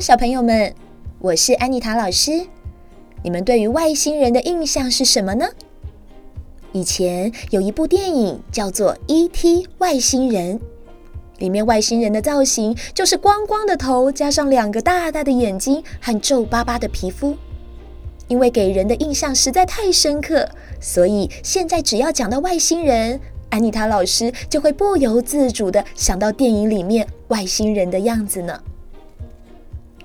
小朋友们，我是安妮塔老师。你们对于外星人的印象是什么呢？以前有一部电影叫做《E.T. 外星人》，里面外星人的造型就是光光的头，加上两个大大的眼睛和皱巴巴的皮肤。因为给人的印象实在太深刻，所以现在只要讲到外星人，安妮塔老师就会不由自主的想到电影里面外星人的样子呢。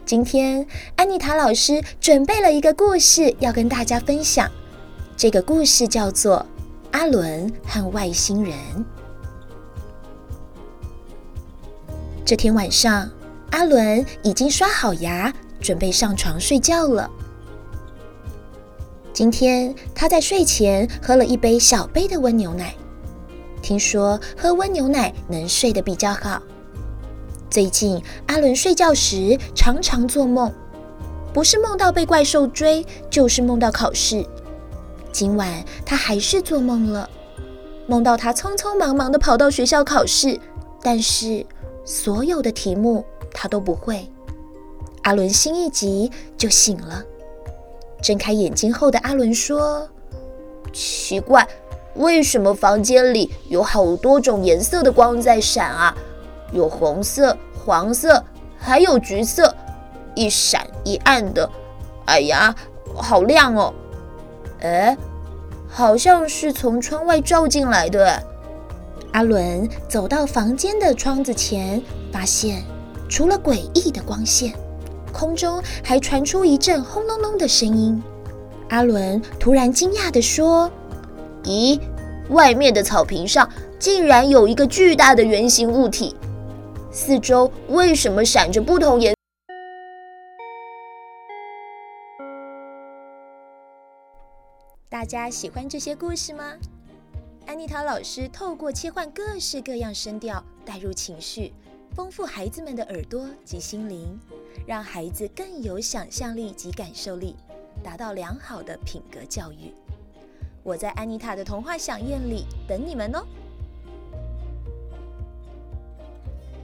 今天，安妮塔老师准备了一个故事要跟大家分享，这个故事叫做《阿伦和外星人》。这天晚上，阿伦已经刷好牙，准备上床睡觉了。今天他在睡前喝了一杯小杯的温牛奶，听说喝温牛奶能睡得比较好。最近阿伦睡觉时常常做梦，不是梦到被怪兽追，就是梦到考试。今晚他还是做梦了，梦到他匆匆忙忙地跑到学校考试，但是所有的题目他都不会。阿伦心一急就醒了。睁开眼睛后的阿伦说：“奇怪，为什么房间里有好多种颜色的光在闪啊？有红色、黄色，还有橘色，一闪一暗的。哎呀，好亮哦！哎，好像是从窗外照进来的。”阿伦走到房间的窗子前，发现除了诡异的光线。空中还传出一阵轰隆隆的声音。阿伦突然惊讶地说：“咦，外面的草坪上竟然有一个巨大的圆形物体，四周为什么闪着不同颜色？”大家喜欢这些故事吗？安妮塔老师透过切换各式各样声调，带入情绪。丰富孩子们的耳朵及心灵，让孩子更有想象力及感受力，达到良好的品格教育。我在安妮塔的童话饗宴里等你们哦。